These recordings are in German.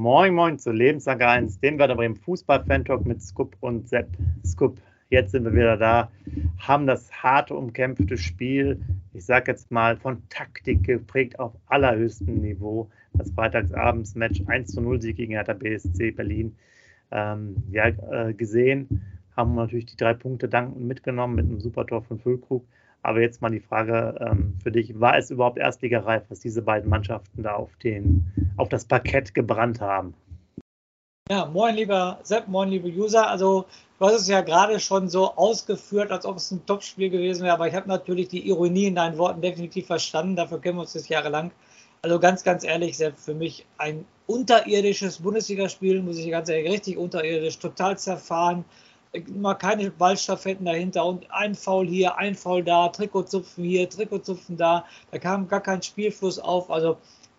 Moin Moin zu Lebenslang 1, dem Werder Bremen Fußball-Fan-Talk mit Scoop und Sepp. Scoop, jetzt sind wir wieder da, haben das harte, umkämpfte Spiel, ich sage jetzt mal von Taktik geprägt auf allerhöchstem Niveau. Das Freitagsabends-Match 1 zu 0 Sieg gegen Hertha BSC Berlin ähm, ja, äh, gesehen, haben natürlich die drei Punkte danken mitgenommen mit einem Supertor von Füllkrug. Aber jetzt mal die Frage ähm, für dich: War es überhaupt erstligareif, was diese beiden Mannschaften da auf, den, auf das Parkett gebrannt haben? Ja, moin lieber Sepp, moin liebe User. Also du hast es ja gerade schon so ausgeführt, als ob es ein Topspiel gewesen wäre, aber ich habe natürlich die Ironie in deinen Worten definitiv verstanden. Dafür kennen wir uns das jahrelang. Also ganz, ganz ehrlich, Sepp, für mich ein unterirdisches Bundesligaspiel, muss ich ganz ehrlich, richtig unterirdisch, total zerfahren mal keine Ballstaffetten dahinter und ein Foul hier, ein Foul da, Trikotzupfen hier, Trikotzupfen da. Da kam gar kein Spielfluss auf. Also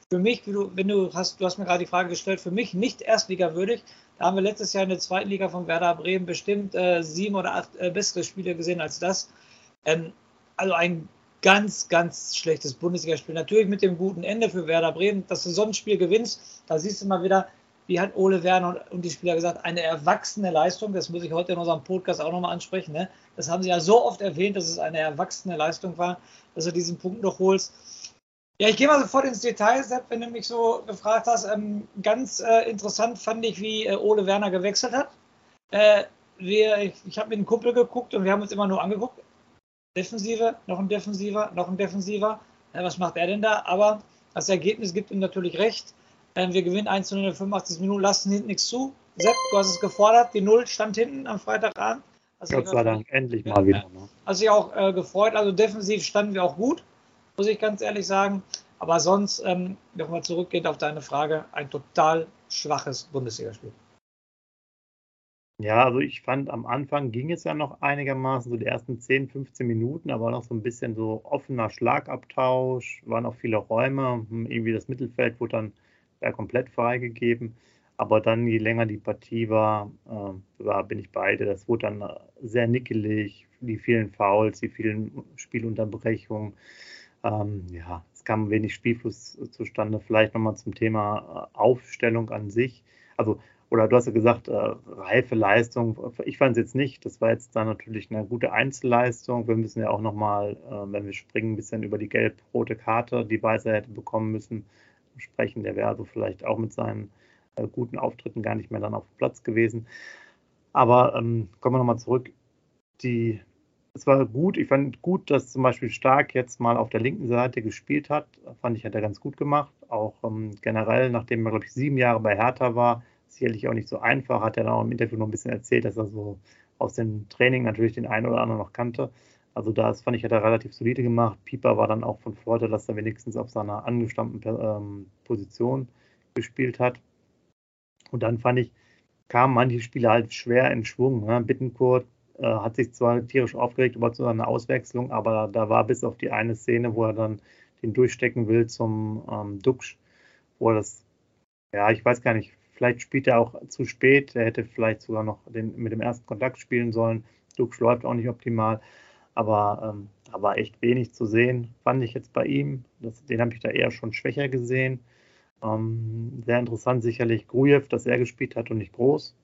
für mich, wenn du hast, du hast mir gerade die Frage gestellt, für mich nicht erstligawürdig. Da haben wir letztes Jahr in der zweiten Liga von Werder Bremen bestimmt äh, sieben oder acht äh, bessere Spiele gesehen als das. Ähm, also ein ganz, ganz schlechtes Bundesligaspiel. Natürlich mit dem guten Ende für Werder Bremen. Dass du so gewinnst, da siehst du mal wieder, wie hat Ole Werner und die Spieler gesagt, eine erwachsene Leistung. Das muss ich heute in unserem Podcast auch nochmal ansprechen. Ne? Das haben sie ja so oft erwähnt, dass es eine erwachsene Leistung war, dass du diesen Punkt noch holst. Ja, ich gehe mal sofort ins Detail, Sepp, wenn du mich so gefragt hast. Ähm, ganz äh, interessant fand ich, wie äh, Ole Werner gewechselt hat. Äh, wir, ich, ich habe mit einem Kumpel geguckt und wir haben uns immer nur angeguckt. Defensive, noch ein Defensiver, noch ein Defensiver. was macht er denn da? Aber das Ergebnis gibt ihm natürlich recht. Ähm, wir gewinnen 1 zu 0 in 85 Minuten, lassen hinten nichts zu. Sepp, du hast es gefordert. Die Null stand hinten am Freitagabend. Also Gott sei Dank, endlich mal wieder. Ne? Hat sich auch äh, gefreut. Also defensiv standen wir auch gut, muss ich ganz ehrlich sagen. Aber sonst, ähm, nochmal zurückgehend auf deine Frage, ein total schwaches Bundesligaspiel. Ja, also ich fand am Anfang ging es ja noch einigermaßen, so die ersten 10, 15 Minuten, aber noch so ein bisschen so offener Schlagabtausch, waren auch viele Räume, hm, irgendwie das Mittelfeld wurde dann ja, komplett freigegeben. Aber dann, je länger die Partie war, äh, war, bin ich beide. Das wurde dann äh, sehr nickelig, die vielen Fouls, die vielen Spielunterbrechungen. Ähm, ja, es kam wenig Spielfluss zustande. Vielleicht nochmal zum Thema äh, Aufstellung an sich. Also, oder du hast ja gesagt, äh, reife Leistung. Ich fand es jetzt nicht. Das war jetzt dann natürlich eine gute Einzelleistung. Wir müssen ja auch nochmal, äh, wenn wir springen, ein bisschen über die gelb-rote Karte, die Weißer hätte bekommen müssen, sprechen. Der wäre also vielleicht auch mit seinen äh, guten Auftritten gar nicht mehr dann auf dem Platz gewesen. Aber ähm, kommen wir nochmal zurück. Die, es war gut. Ich fand gut, dass zum Beispiel Stark jetzt mal auf der linken Seite gespielt hat. Fand ich, hat er ganz gut gemacht. Auch ähm, generell, nachdem er, glaube ich, sieben Jahre bei Hertha war, sicherlich auch nicht so einfach. Hat er dann auch im Interview noch ein bisschen erzählt, dass er so aus dem Training natürlich den einen oder anderen noch kannte. Also das fand ich, hat er relativ solide gemacht. Pieper war dann auch von Vorteil, dass er wenigstens auf seiner angestammten ähm, Position gespielt hat. Und dann fand ich, kamen manche Spiele halt schwer in Schwung. Ne? Bittenkurt äh, hat sich zwar tierisch aufgeregt über so eine Auswechslung, aber da war bis auf die eine Szene, wo er dann den durchstecken will zum ähm, Duxch, wo er das, ja, ich weiß gar nicht, vielleicht spielt er auch zu spät. Er hätte vielleicht sogar noch den, mit dem ersten Kontakt spielen sollen. Duxch läuft auch nicht optimal. Aber ähm, da war echt wenig zu sehen, fand ich jetzt bei ihm. Das, den habe ich da eher schon schwächer gesehen. Ähm, sehr interessant sicherlich Grujew, dass er gespielt hat und nicht groß.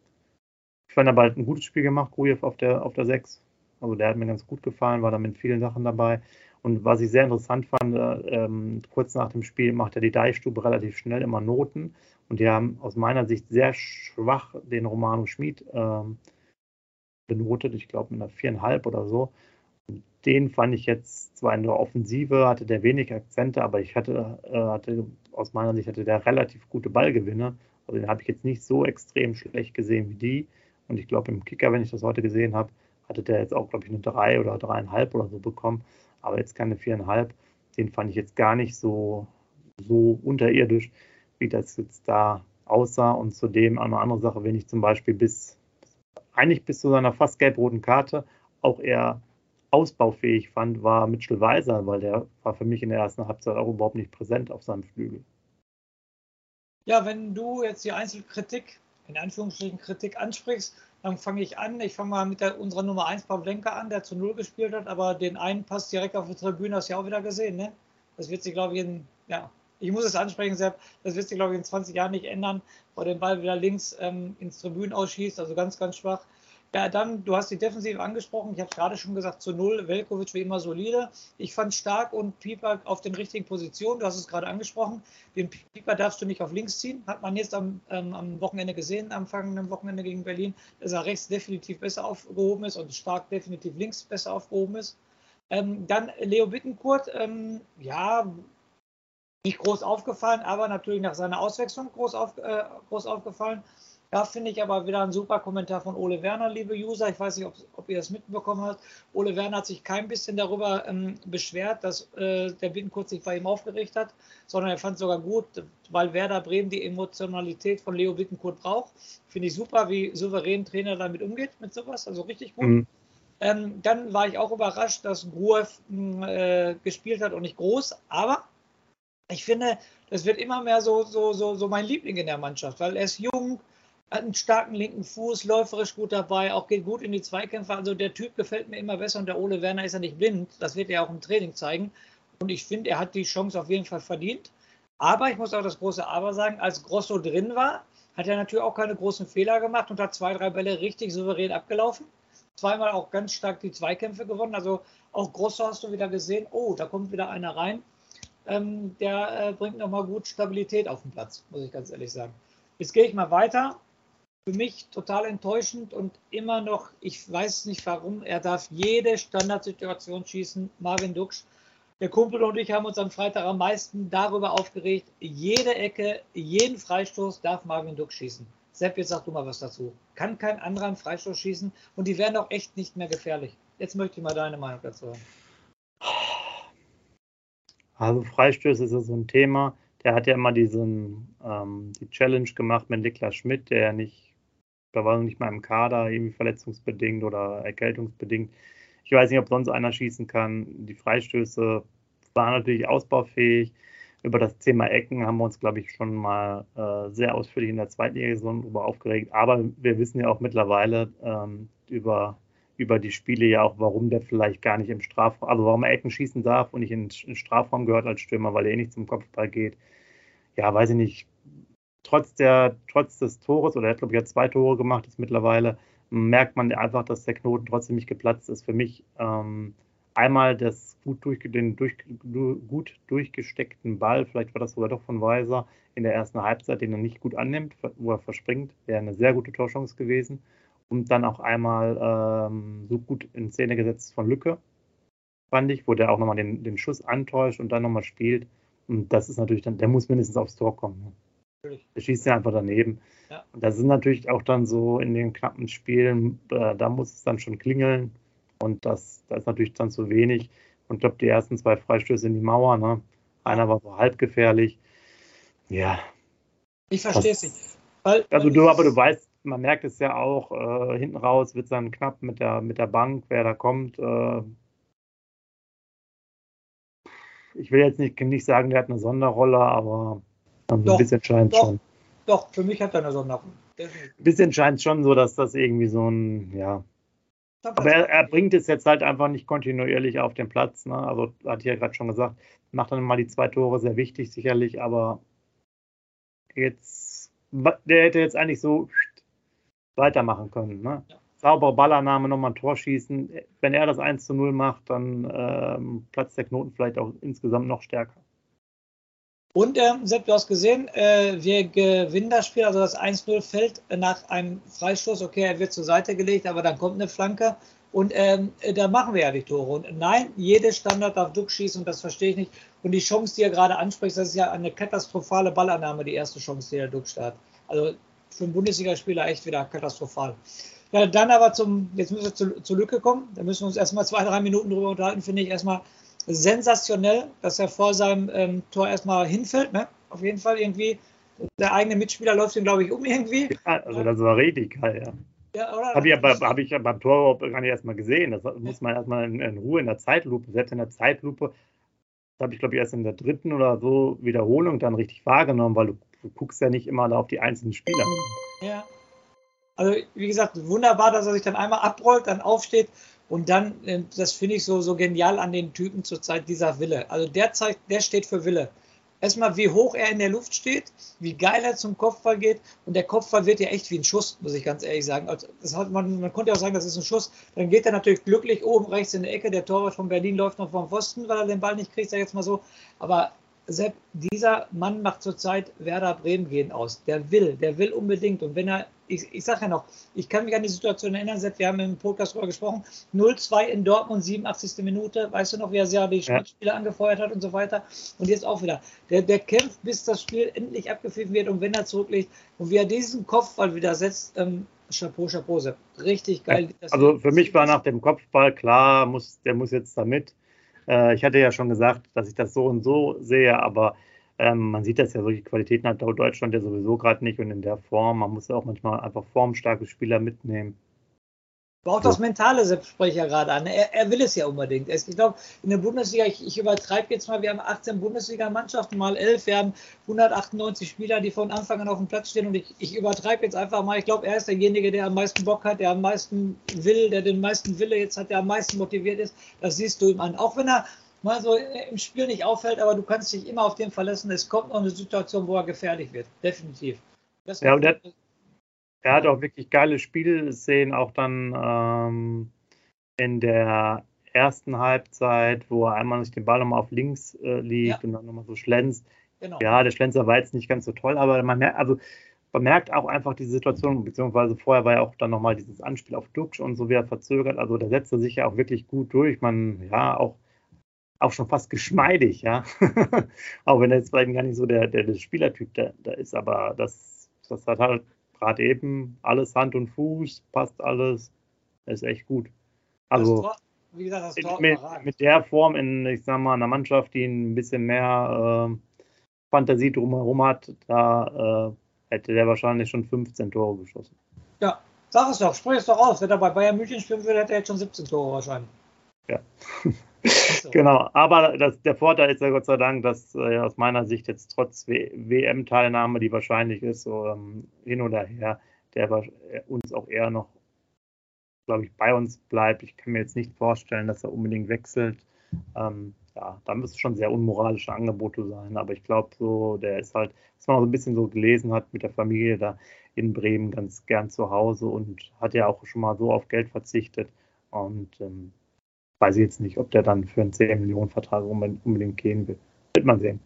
Ich fand aber halt ein gutes Spiel gemacht, Grujew auf der, auf der 6. Also der hat mir ganz gut gefallen, war da mit vielen Sachen dabei. Und was ich sehr interessant fand, ähm, kurz nach dem Spiel macht er die Deichstube relativ schnell immer Noten. Und die haben aus meiner Sicht sehr schwach den Romano Schmid ähm, benotet. Ich glaube mit einer viereinhalb oder so den fand ich jetzt zwar in der Offensive, hatte der wenig Akzente, aber ich hatte, äh, hatte aus meiner Sicht hatte der relativ gute Ballgewinne. Also den habe ich jetzt nicht so extrem schlecht gesehen wie die. Und ich glaube, im Kicker, wenn ich das heute gesehen habe, hatte der jetzt auch, glaube ich, eine 3 oder 3,5 oder so bekommen. Aber jetzt keine 4,5. Den fand ich jetzt gar nicht so, so unterirdisch, wie das jetzt da aussah. Und zudem eine andere Sache, wenn ich zum Beispiel bis, eigentlich bis zu seiner fast gelb-roten Karte auch eher ausbaufähig fand, war Mitchell Weiser, weil der war für mich in der ersten Halbzeit auch überhaupt nicht präsent auf seinem Flügel. Ja, wenn du jetzt die Einzelkritik, in Anführungsstrichen Kritik ansprichst, dann fange ich an. Ich fange mal mit der, unserer Nummer 1 Pavlenka an, der zu Null gespielt hat, aber den einen Pass direkt auf die Tribüne hast du ja auch wieder gesehen, ne? Das wird sich, glaube ich, in, ja, ich muss es ansprechen, Sepp, das wird sich, glaube ich, in 20 Jahren nicht ändern, wo der Ball wieder links ähm, ins Tribünen ausschießt, also ganz, ganz schwach. Ja, dann, du hast die Defensive angesprochen. Ich habe gerade schon gesagt, zu null. Velkovic wie immer solide. Ich fand Stark und Pieper auf den richtigen Positionen. Du hast es gerade angesprochen. Den Pieper darfst du nicht auf links ziehen. Hat man jetzt am, ähm, am Wochenende gesehen, am vergangenen Wochenende gegen Berlin, dass er rechts definitiv besser aufgehoben ist und Stark definitiv links besser aufgehoben ist. Ähm, dann Leo Bittencourt, ähm, ja, nicht groß aufgefallen, aber natürlich nach seiner Auswechslung groß, auf, äh, groß aufgefallen. Da finde ich aber wieder ein super Kommentar von Ole Werner, liebe User. Ich weiß nicht, ob, ob ihr das mitbekommen habt. Ole Werner hat sich kein bisschen darüber ähm, beschwert, dass äh, der Bittenkurt sich bei ihm aufgeregt hat, sondern er fand es sogar gut, weil Werder Bremen die Emotionalität von Leo Bittenkurt braucht. Finde ich super, wie souverän Trainer damit umgeht mit sowas. Also richtig gut. Mhm. Ähm, dann war ich auch überrascht, dass Gruev äh, gespielt hat und nicht groß, aber ich finde, das wird immer mehr so, so, so, so mein Liebling in der Mannschaft, weil er ist jung, hat einen starken linken Fuß, läuferisch gut dabei, auch geht gut in die Zweikämpfe. Also der Typ gefällt mir immer besser und der Ole Werner ist ja nicht blind. Das wird er auch im Training zeigen. Und ich finde, er hat die Chance auf jeden Fall verdient. Aber ich muss auch das große Aber sagen, als Grosso drin war, hat er natürlich auch keine großen Fehler gemacht und hat zwei, drei Bälle richtig souverän abgelaufen. Zweimal auch ganz stark die Zweikämpfe gewonnen. Also auch Grosso hast du wieder gesehen, oh, da kommt wieder einer rein. Ähm, der äh, bringt nochmal gut Stabilität auf den Platz, muss ich ganz ehrlich sagen. Jetzt gehe ich mal weiter für mich total enttäuschend und immer noch, ich weiß nicht warum, er darf jede Standardsituation schießen. Marvin Duksch, der Kumpel und ich haben uns am Freitag am meisten darüber aufgeregt. Jede Ecke, jeden Freistoß darf Marvin Duksch schießen. Sepp, jetzt sag du mal was dazu. Kann kein anderer einen Freistoß schießen und die werden auch echt nicht mehr gefährlich. Jetzt möchte ich mal deine Meinung dazu hören. Also Freistöße ist ja so ein Thema. Der hat ja immer diesen, ähm, die Challenge gemacht mit Niklas Schmidt, der ja nicht da war er nicht mal im Kader, irgendwie verletzungsbedingt oder erkältungsbedingt. Ich weiß nicht, ob sonst einer schießen kann. Die Freistöße waren natürlich ausbaufähig. Über das Thema Ecken haben wir uns, glaube ich, schon mal äh, sehr ausführlich in der zweiten Saison darüber aufgeregt. Aber wir wissen ja auch mittlerweile ähm, über, über die Spiele ja auch, warum der vielleicht gar nicht im Strafraum, also warum er Ecken schießen darf und nicht in den Strafraum gehört als Stürmer, weil er eh nicht zum Kopfball geht. Ja, weiß ich nicht trotz, der, trotz des Tores, oder er hat, glaube ich, zwei Tore gemacht, ist mittlerweile, merkt man einfach, dass der Knoten trotzdem nicht geplatzt ist. Für mich ähm, einmal das gut durch, den durch, gut durchgesteckten Ball, vielleicht war das sogar doch von Weiser in der ersten Halbzeit, den er nicht gut annimmt, wo er verspringt, wäre eine sehr gute Torchance gewesen. Und dann auch einmal ähm, so gut in Szene gesetzt von Lücke, fand ich, wo der auch nochmal den, den Schuss antäuscht und dann nochmal spielt. Und das ist natürlich dann, der muss mindestens aufs Tor kommen. Ne? Der schießt ja einfach daneben. Ja. Und das sind natürlich auch dann so in den knappen Spielen, äh, da muss es dann schon klingeln. Und das, das ist natürlich dann zu wenig. Und ich glaube, die ersten zwei Freistöße in die Mauer, ne? Einer war so halb gefährlich. Ja. Ich verstehe es nicht. Weil, also du, aber du weißt, man merkt es ja auch, äh, hinten raus wird es dann knapp mit der, mit der Bank, wer da kommt. Äh, ich will jetzt nicht, nicht sagen, der hat eine Sonderrolle, aber also doch, ein bisschen scheint doch, schon. Doch, für mich hat er eine Sonderung. Ein bisschen scheint es schon so, dass das irgendwie so ein, ja. Aber er, er, bringt es jetzt halt einfach nicht kontinuierlich auf den Platz. Ne? Also, hatte ich ja gerade schon gesagt, macht dann mal die zwei Tore sehr wichtig, sicherlich, aber jetzt, der hätte jetzt eigentlich so weitermachen können. Ne? Ja. Saubere Ballannahme, nochmal ein Tor schießen. Wenn er das 1 zu 0 macht, dann ähm, platzt der Knoten vielleicht auch insgesamt noch stärker. Und ähm, Sepp, du hast gesehen, äh, wir gewinnen das Spiel, also das 1-0 fällt nach einem Freistoß. Okay, er wird zur Seite gelegt, aber dann kommt eine Flanke und ähm, da machen wir ja die Tore. Und nein, jede Standard darf Duck schießen und das verstehe ich nicht. Und die Chance, die er gerade anspricht, das ist ja eine katastrophale Ballannahme, die erste Chance, die der Duck hat. Also für einen Bundesligaspieler echt wieder katastrophal. Ja, dann aber zum, jetzt müssen wir zu, zur Lücke kommen. Da müssen wir uns erstmal zwei, drei Minuten drüber unterhalten, finde ich. Erstmal sensationell, dass er vor seinem ähm, Tor erstmal hinfällt. Ne? Auf jeden Fall irgendwie. Der eigene Mitspieler läuft ihn, glaube ich, um irgendwie. Ja, also das war richtig geil, ja. Ja, Habe ich, ja, hab ich ja beim Tor gar nicht erstmal gesehen. Das muss man erstmal in, in, Ruhe in der Zeitlupe, selbst in der Zeitlupe, das habe ich glaube ich erst in der dritten oder so Wiederholung dann richtig wahrgenommen, weil du, du guckst ja nicht immer da auf die einzelnen Spieler. Ja. Also wie gesagt, wunderbar, dass er sich dann einmal abrollt, dann aufsteht und dann, ähm, das finde ich so, so genial an den Typen zurzeit, dieser Wille. Also der zeigt, der steht für Wille. Erstmal, wie hoch er in der Luft steht, wie geil er zum Kopfball geht. Und der Kopfball wird ja echt wie ein Schuss, muss ich ganz ehrlich sagen. Also hat man, man konnte auch sagen, das ist ein Schuss. Dann geht er natürlich glücklich oben rechts in der Ecke. Der Torwart von Berlin läuft noch vom Pfosten, weil er den Ball nicht kriegt, sag ich jetzt mal so. Aber Sepp, dieser Mann macht zurzeit Werder Bremen gehen aus. Der will, der will unbedingt. Und wenn er, ich, ich sage ja noch, ich kann mich an die Situation erinnern, Sepp, wir haben im Podcast darüber gesprochen, 0-2 in Dortmund, 87. Minute, weißt du noch, wie er sehr die ja. Spieler angefeuert hat und so weiter. Und jetzt auch wieder. Der, der kämpft, bis das Spiel endlich abgepfiffen wird und wenn er zurückliegt und wie er diesen Kopfball wieder setzt, ähm, Chapeau, Chapeau, Sepp. Richtig geil. Ja, also für mich war nach dem Kopfball klar, muss, der muss jetzt damit äh, ich hatte ja schon gesagt, dass ich das so und so sehe, aber ähm, man sieht das ja, solche Qualitäten hat Deutschland ja sowieso gerade nicht und in der Form. Man muss ja auch manchmal einfach formstarke Spieler mitnehmen. Auch das Mentale Sepp spreche ja gerade an. Er, er, will es ja unbedingt. Ich glaube, in der Bundesliga, ich, ich übertreibe jetzt mal, wir haben 18 Bundesliga-Mannschaften mal 11, wir haben 198 Spieler, die von Anfang an auf dem Platz stehen und ich, ich übertreibe jetzt einfach mal. Ich glaube, er ist derjenige, der am meisten Bock hat, der am meisten will, der den meisten Wille jetzt hat, der am meisten motiviert ist. Das siehst du ihm an. Auch wenn er mal so im Spiel nicht auffällt, aber du kannst dich immer auf den verlassen. Es kommt noch eine Situation, wo er gefährlich wird. Definitiv. Das ja, und der, er hat auch wirklich geile Spielszenen, auch dann ähm, in der ersten Halbzeit, wo er einmal sich den Ball nochmal auf links äh, liegt ja. und dann nochmal so schlänzt. Genau. Ja, der Schlenzer war jetzt nicht ganz so toll, aber man merkt, also man merkt auch einfach die Situation, beziehungsweise vorher war ja auch dann nochmal dieses Anspiel auf Duxch und so wieder verzögert. Also der setzte sich ja auch wirklich gut durch. Man, ja, auch, auch schon fast geschmeidig, ja. auch wenn er jetzt vielleicht gar nicht so der, der, der Spielertyp da, da ist, aber das, das hat halt gerade eben alles Hand und Fuß, passt alles, ist echt gut. Also Tor, gesagt, mit, mit, der Form in, ich sag mal, einer Mannschaft, die ein bisschen mehr äh, Fantasie drumherum hat, da äh, hätte der wahrscheinlich schon 15 Tore geschossen. Ja, sag es doch, sprich es doch aus. Wenn er bei Bayern München spielen würde, hätte er jetzt schon 17 Tore wahrscheinlich. Ja. genau, aber das, der Vorteil ist ja Gott sei Dank, dass äh, aus meiner Sicht jetzt trotz WM-Teilnahme, die wahrscheinlich ist, so, ähm, hin oder her, der äh, uns auch eher noch, glaube ich, bei uns bleibt. Ich kann mir jetzt nicht vorstellen, dass er unbedingt wechselt. Ähm, ja, da müsste schon sehr unmoralische Angebote sein, aber ich glaube so, der ist halt, was man auch so ein bisschen so gelesen hat mit der Familie da in Bremen ganz gern zu Hause und hat ja auch schon mal so auf Geld verzichtet und ähm, weiß ich jetzt nicht, ob der dann für einen 10 Millionen Vertrag unbedingt gehen will. Wird man sehen.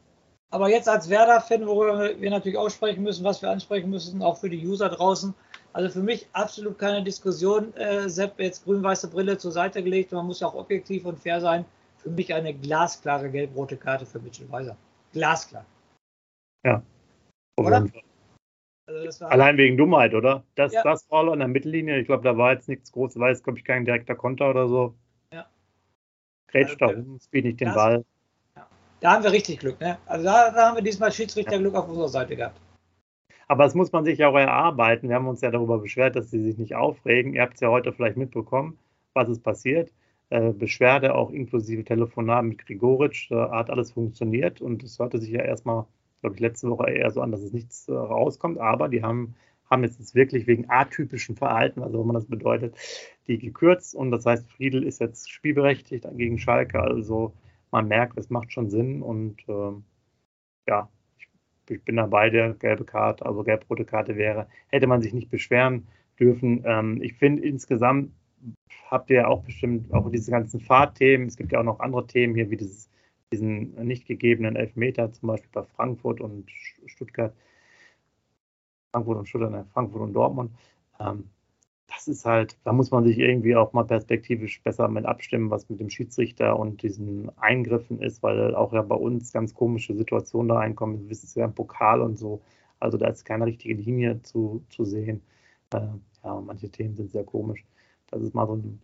Aber jetzt als Werder-Fan, worüber wir natürlich auch sprechen müssen, was wir ansprechen müssen, auch für die User draußen. Also für mich absolut keine Diskussion. Äh, Sepp, jetzt grün-weiße Brille zur Seite gelegt. Man muss ja auch objektiv und fair sein. Für mich eine glasklare gelb-rote Karte für Mitchell Weiser. Glasklar. Ja. Oder? Also Allein wegen Dummheit, oder? Das, ja. das Foul an der Mittellinie, ich glaube, da war jetzt nichts Großes, jetzt, glaube ich, kein direkter Konter oder so grätscht da rum, spielt nicht den Ball. Da haben wir richtig Glück, ne? Also da, da haben wir diesmal Schiedsrichterglück auf unserer Seite gehabt. Aber das muss man sich ja auch erarbeiten. Wir haben uns ja darüber beschwert, dass sie sich nicht aufregen. Ihr habt es ja heute vielleicht mitbekommen, was ist passiert. Äh, Beschwerde auch inklusive Telefonat mit Grigoritsch, äh, hat alles funktioniert und es hörte sich ja erstmal, glaube ich, letzte Woche eher so an, dass es nichts äh, rauskommt, aber die haben haben. Jetzt wirklich wegen atypischen Verhalten, also wenn man das bedeutet, die gekürzt. Und das heißt, Friedel ist jetzt spielberechtigt gegen Schalke, also man merkt, es macht schon Sinn. Und ähm, ja, ich, ich, bin dabei, der gelbe Karte, also gelb-rote Karte wäre, hätte man sich nicht beschweren dürfen. Ähm, ich finde insgesamt habt ihr ja auch bestimmt auch diese ganzen Fahrthemen, es gibt ja auch noch andere Themen hier, wie dieses, diesen nicht gegebenen Elfmeter, zum Beispiel bei Frankfurt und Stuttgart Frankfurt und Stuttgart, ne, Frankfurt und Dortmund. Ähm, das ist halt, da muss man sich irgendwie auch mal perspektivisch besser mit abstimmen, was mit dem Schiedsrichter und diesen Eingriffen ist, weil auch ja bei uns ganz komische Situationen da reinkommen. Wir wissen es ja im Pokal und so. Also da ist keine richtige Linie zu, zu sehen. Äh, ja, manche Themen sind sehr komisch. Das ist mal so ein,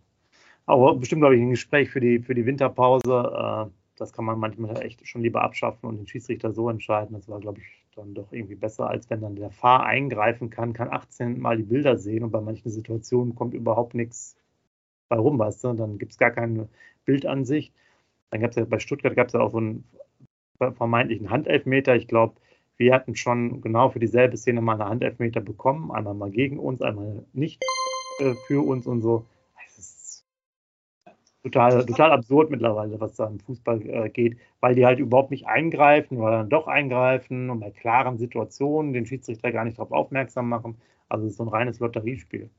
aber bestimmt, glaube ich, ein Gespräch für die, für die Winterpause. Äh, das kann man manchmal echt schon lieber abschaffen und den Schiedsrichter so entscheiden. Das war, glaube ich, dann doch irgendwie besser, als wenn dann der Fahr eingreifen kann, kann 18 Mal die Bilder sehen und bei manchen Situationen kommt überhaupt nichts bei rum, weißt du, dann gibt es gar keine Bildansicht. Dann gab es ja bei Stuttgart gab es ja auch so einen vermeintlichen Handelfmeter. Ich glaube, wir hatten schon genau für dieselbe Szene mal eine Handelfmeter bekommen, einmal mal gegen uns, einmal nicht äh, für uns und so. Total, total absurd mittlerweile, was da im Fußball äh, geht, weil die halt überhaupt nicht eingreifen oder dann doch eingreifen und bei klaren Situationen den Schiedsrichter gar nicht darauf aufmerksam machen. Also es ist so ein reines Lotteriespiel.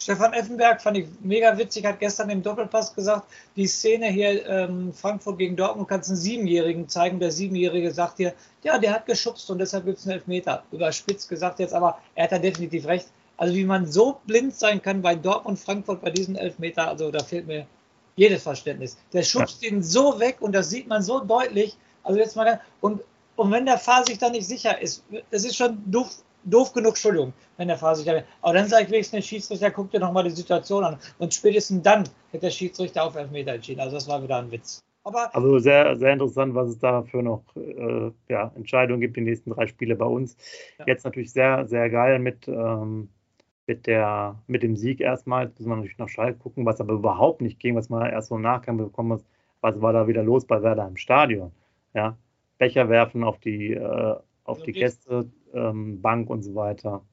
Stefan Effenberg fand ich mega witzig, hat gestern im Doppelpass gesagt, die Szene hier ähm, Frankfurt gegen Dortmund kannst einen Siebenjährigen zeigen. Der Siebenjährige sagt dir, ja, der hat geschubst und deshalb gibt es einen Elfmeter. Überspitzt gesagt jetzt, aber er hat da definitiv recht. Also wie man so blind sein kann bei Dortmund, Frankfurt bei diesem Elfmeter, also da fehlt mir jedes Verständnis. Der schubst ja. ihn so weg und das sieht man so deutlich. Also jetzt mal und, und wenn der Fahrer sich da nicht sicher ist, das ist schon doof, doof genug, Entschuldigung, wenn der Fahrer sich da. Aber dann sage ich wenigstens, der Schiedsrichter guckt dir nochmal die Situation an. Und spätestens dann hätte der Schiedsrichter auf Elfmeter entschieden. Also das war wieder ein Witz. Aber also sehr, sehr interessant, was es da für noch äh, ja, Entscheidungen gibt, die nächsten drei Spiele bei uns. Ja. Jetzt natürlich sehr, sehr geil mit, ähm, mit, der, mit dem Sieg erstmal. Jetzt müssen wir natürlich nach Schalke gucken, was aber überhaupt nicht ging, was man erst so im Nachgang bekommen hat. Was war da wieder los bei Werder im Stadion? Ja, Becher werfen auf die, äh, auf die Gäste, ähm, Bank und so weiter.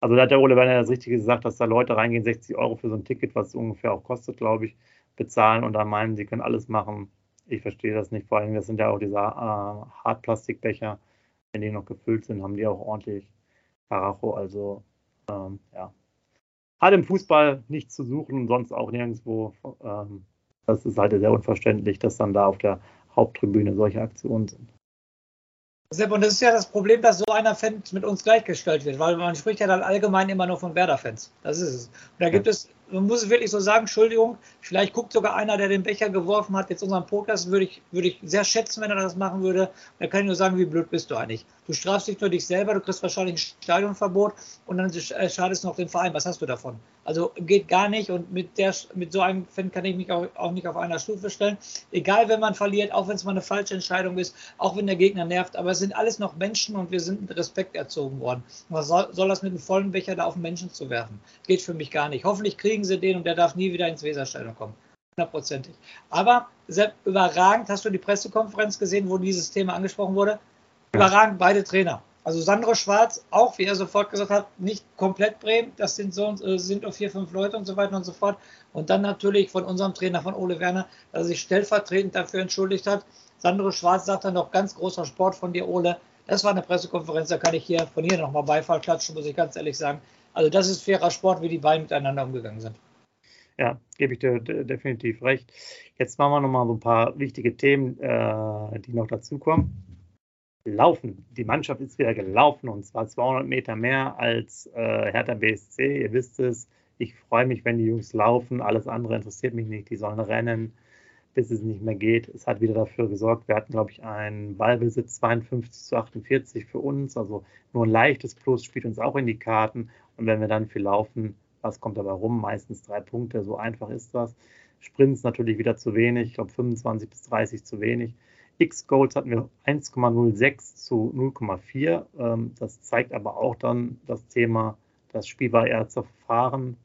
Also da hat der Ole Werner das Richtige gesagt, dass da Leute reingehen, 60 Euro für so ein Ticket, was es ungefähr auch kostet, glaube ich, bezahlen und da meinen, sie können alles machen. Ich verstehe das nicht. Vor allem, das sind ja auch diese äh, Hartplastikbecher, wenn die noch gefüllt sind, haben die auch ordentlich Karacho. Also ähm, ja. Hat im Fußball nichts zu suchen und sonst auch nirgendwo. Ähm, das ist halt sehr unverständlich, dass dann da auf der Haupttribüne solche Aktionen sind. Sepp, und das ist ja das Problem, dass so einer Fan mit uns gleichgestellt wird, weil man spricht ja dann allgemein immer nur von Werder-Fans. Das ist es. Und da gibt ja. es man muss es wirklich so sagen, Entschuldigung, vielleicht guckt sogar einer, der den Becher geworfen hat, jetzt unseren Podcast, würde ich, würde ich sehr schätzen, wenn er das machen würde. Da kann ich nur sagen, wie blöd bist du eigentlich. Du strafst nicht nur dich selber, du kriegst wahrscheinlich ein Stadionverbot und dann äh, schadest du noch den Verein. Was hast du davon? Also geht gar nicht und mit, der, mit so einem Fan kann ich mich auch, auch nicht auf einer Stufe stellen. Egal, wenn man verliert, auch wenn es mal eine falsche Entscheidung ist, auch wenn der Gegner nervt, aber es sind alles noch Menschen und wir sind mit Respekt erzogen worden. Was soll, soll das mit einem vollen Becher da auf Menschen zu werfen? Geht für mich gar nicht. Hoffentlich kriegen kriegen sie den und der darf nie wieder ins Weserstadion kommen. Hundertprozentig. Aber überragend, hast du die Pressekonferenz gesehen, wo dieses Thema angesprochen wurde? Überragend beide Trainer. Also Sandro Schwarz, auch wie er sofort gesagt hat, nicht komplett Bremen, das sind so äh, sind nur vier, fünf Leute und so weiter und so fort. Und dann natürlich von unserem Trainer, von Ole Werner, dass er sich stellvertretend dafür entschuldigt hat. Sandro Schwarz sagt dann noch ganz großer Sport von dir, Ole. Das war eine Pressekonferenz, da kann ich hier von hier nochmal Beifall klatschen, muss ich ganz ehrlich sagen. Also das ist fairer Sport, wie die beiden miteinander umgegangen sind. Ja, gebe ich dir definitiv recht. Jetzt machen wir nochmal so ein paar wichtige Themen, äh, die noch dazukommen. Laufen. Die Mannschaft ist wieder gelaufen und zwar 200 Meter mehr als äh, Hertha BSC. Ihr wisst es. Ich freue mich, wenn die Jungs laufen. Alles andere interessiert mich nicht. Die sollen rennen, bis es nicht mehr geht. Es hat wieder dafür gesorgt. Wir hatten, glaube ich, einen Ballbesitz 52 zu 48 für uns. Also nur ein leichtes Plus spielt uns auch in die Karten. Und wenn wir dann viel laufen, was kommt dabei rum? Meistens drei Punkte, so einfach ist das. Sprints natürlich wieder zu wenig, ich glaube 25 bis 30 zu wenig. X-Goals hatten wir 1,06 zu 0,4. Ähm, das zeigt aber auch dann das Thema, das Spiel war eher zerfahren.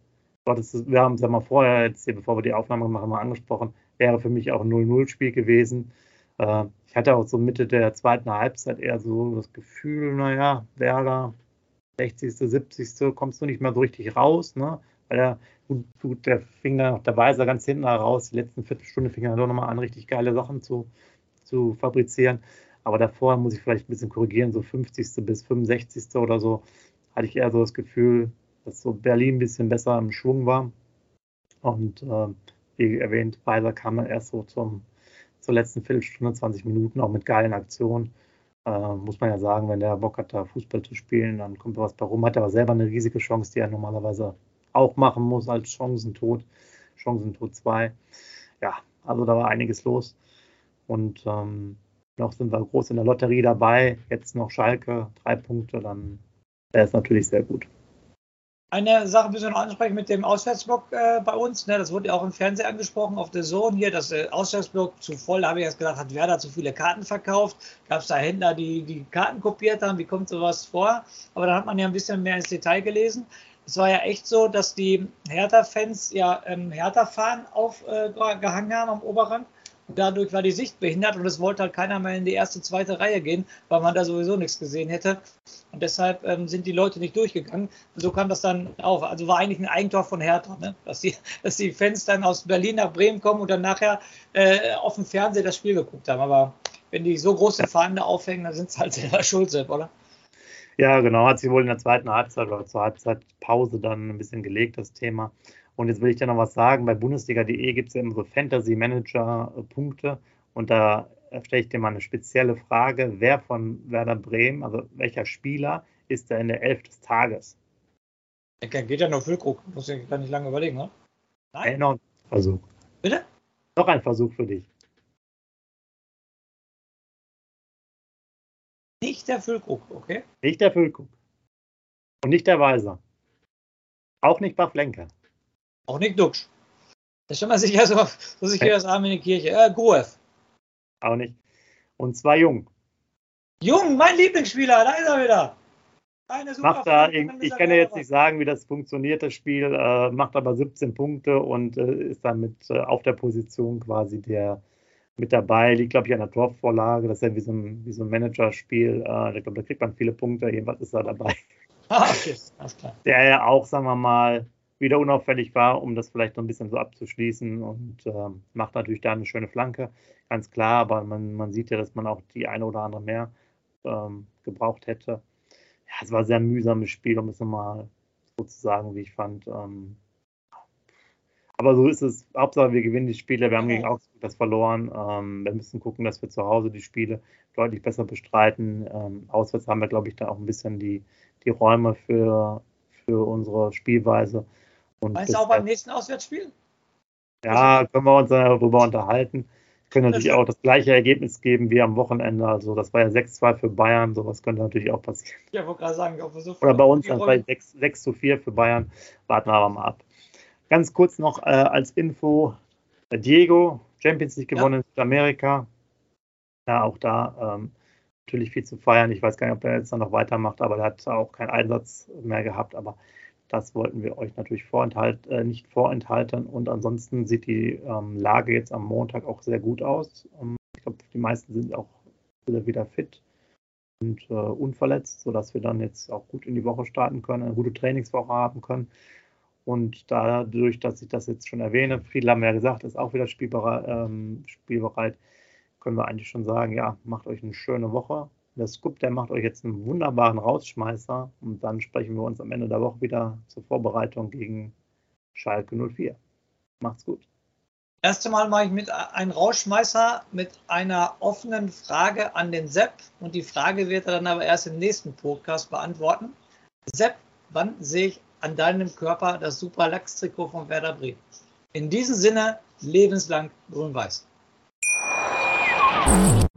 Wir haben es ja mal vorher, jetzt hier, bevor wir die Aufnahme machen, mal angesprochen, wäre für mich auch ein 0-0-Spiel gewesen. Äh, ich hatte auch so Mitte der zweiten Halbzeit eher so das Gefühl, naja, Werder 60., 70. kommst du nicht mehr so richtig raus, ne? Weil der, gut, der fing dann noch der Weiser ganz hinten raus, die letzten Viertelstunde fing er doch nochmal an, richtig geile Sachen zu, zu fabrizieren. Aber davor muss ich vielleicht ein bisschen korrigieren, so 50. bis 65. oder so, hatte ich eher so das Gefühl, dass so Berlin ein bisschen besser im Schwung war. Und äh, wie erwähnt, Weiser kam dann erst so zum, zur letzten Viertelstunde, 20 Minuten, auch mit geilen Aktionen. Äh, muss man ja sagen, wenn der Bock hat, da Fußball zu spielen, dann kommt was bei rum. Hat aber selber eine riesige Chance, die er normalerweise auch machen muss als Chancentod. Chancentod 2. Ja, also da war einiges los. Und ähm, noch sind wir groß in der Lotterie dabei. Jetzt noch Schalke, drei Punkte, dann wäre es natürlich sehr gut. Eine Sache müssen wir noch ansprechen mit dem Auswärtsblock äh, bei uns. Ne? Das wurde ja auch im Fernsehen angesprochen, auf der Zone hier, das äh, Auswärtsblock zu voll. Da habe ich jetzt gedacht, hat Werder zu viele Karten verkauft? Gab es da Händler, die die Karten kopiert haben? Wie kommt sowas vor? Aber da hat man ja ein bisschen mehr ins Detail gelesen. Es war ja echt so, dass die Hertha-Fans ja ähm, Hertha-Fahnen aufgehangen äh, haben am Oberrand Dadurch war die Sicht behindert und es wollte halt keiner mehr in die erste, zweite Reihe gehen, weil man da sowieso nichts gesehen hätte. Und deshalb ähm, sind die Leute nicht durchgegangen. Und so kam das dann auf. Also war eigentlich ein Eigentor von Hertha, ne? dass, die, dass die Fans dann aus Berlin nach Bremen kommen und dann nachher äh, auf dem Fernseher das Spiel geguckt haben. Aber wenn die so große Fahnen da aufhängen, dann sind es halt selber schuld, oder? Ja, genau, hat sich wohl in der zweiten Halbzeit oder zur Halbzeitpause dann ein bisschen gelegt, das Thema. Und jetzt will ich dir noch was sagen. Bei Bundesliga.de gibt es ja immer so Fantasy-Manager-Punkte. Und da stelle ich dir mal eine spezielle Frage. Wer von Werder Bremen, also welcher Spieler, ist da in der Elf des Tages? Geht ja noch Füllkrug. Muss ich gar nicht lange überlegen, ne? Nein? Hey, noch ein Versuch. Bitte? Noch ein Versuch für dich. Nicht der Füllkrug, okay? Nicht der Füllkrug. Und nicht der Weiser. Auch nicht Baflenka. Auch nicht Duxch. Da ist schon mal sicher, so, so sicher das Arm in die Kirche. Äh, Gruev. Auch nicht. Und zwar Jung. Jung, mein Lieblingsspieler, da ist er wieder. Eine super macht da, ich kann ja jetzt nicht sagen, wie das funktioniert, das Spiel, äh, macht aber 17 Punkte und äh, ist damit äh, auf der Position quasi der mit dabei, liegt, glaube ich, an der Torvorlage. Das ist ja wie so ein, wie so ein Managerspiel. Äh, ich glaube, da kriegt man viele Punkte. Jedenfalls ist er dabei. Ah, okay. Alles klar. Der ja auch, sagen wir mal, wieder unauffällig war, um das vielleicht noch ein bisschen so abzuschließen und äh, macht natürlich da eine schöne Flanke, ganz klar, aber man, man sieht ja, dass man auch die eine oder andere mehr ähm, gebraucht hätte. Ja, es war ein sehr mühsames Spiel, um es nochmal so zu sagen, wie ich fand. Ähm, aber so ist es. Hauptsache, wir gewinnen die Spiele. Wir haben gegen Augsburg das verloren. Ähm, wir müssen gucken, dass wir zu Hause die Spiele deutlich besser bestreiten. Ähm, auswärts haben wir, glaube ich, da auch ein bisschen die, die Räume für, für unsere Spielweise. Und Meinst du auch beim nächsten Auswärtsspiel? Ja, können wir uns darüber unterhalten. Können natürlich auch das gleiche Ergebnis geben wie am Wochenende. Also das war ja 6-2 für Bayern, sowas könnte natürlich auch passieren. Ja, wollte gerade sagen, ob wir so Oder bei uns dann vielleicht 6, 6 zu 4 für Bayern. Warten wir aber mal ab. Ganz kurz noch äh, als Info: Diego, Champions League gewonnen ja. in Südamerika. Ja, auch da ähm, natürlich viel zu feiern. Ich weiß gar nicht, ob er jetzt dann noch weitermacht, aber er hat auch keinen Einsatz mehr gehabt. Aber das wollten wir euch natürlich vorenthalt, äh, nicht vorenthalten. Und ansonsten sieht die ähm, Lage jetzt am Montag auch sehr gut aus. Ähm, ich glaube, die meisten sind auch wieder fit und äh, unverletzt, sodass wir dann jetzt auch gut in die Woche starten können, eine gute Trainingswoche haben können. Und dadurch, dass ich das jetzt schon erwähne, Friedel haben ja gesagt, ist auch wieder spielbereit, ähm, spielbereit, können wir eigentlich schon sagen, ja, macht euch eine schöne Woche. Der Scoop, der macht euch jetzt einen wunderbaren Rausschmeißer und dann sprechen wir uns am Ende der Woche wieder zur Vorbereitung gegen Schalke 04. Macht's gut. Erst einmal mache ich mit einem Rausschmeißer mit einer offenen Frage an den Sepp und die Frage wird er dann aber erst im nächsten Podcast beantworten. Sepp, wann sehe ich an deinem Körper das Super Lachs-Trikot von Werder Bremen. In diesem Sinne, lebenslang grün-weiß.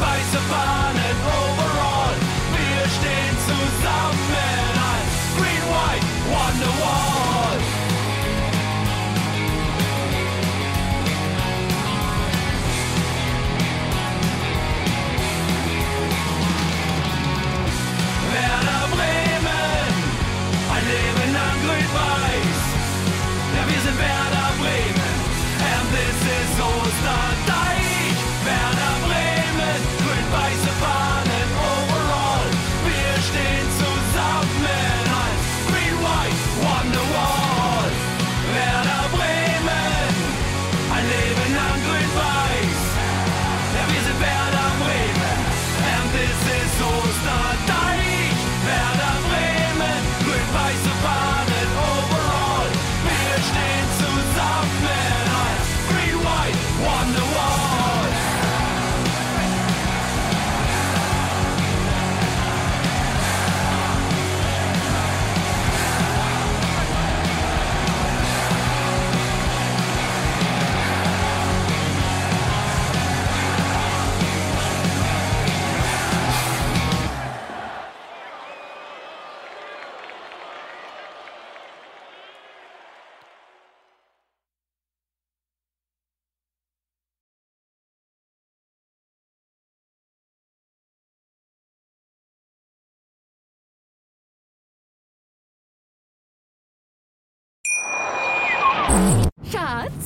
Werder Bremen, grün-weiße Fahnen overall.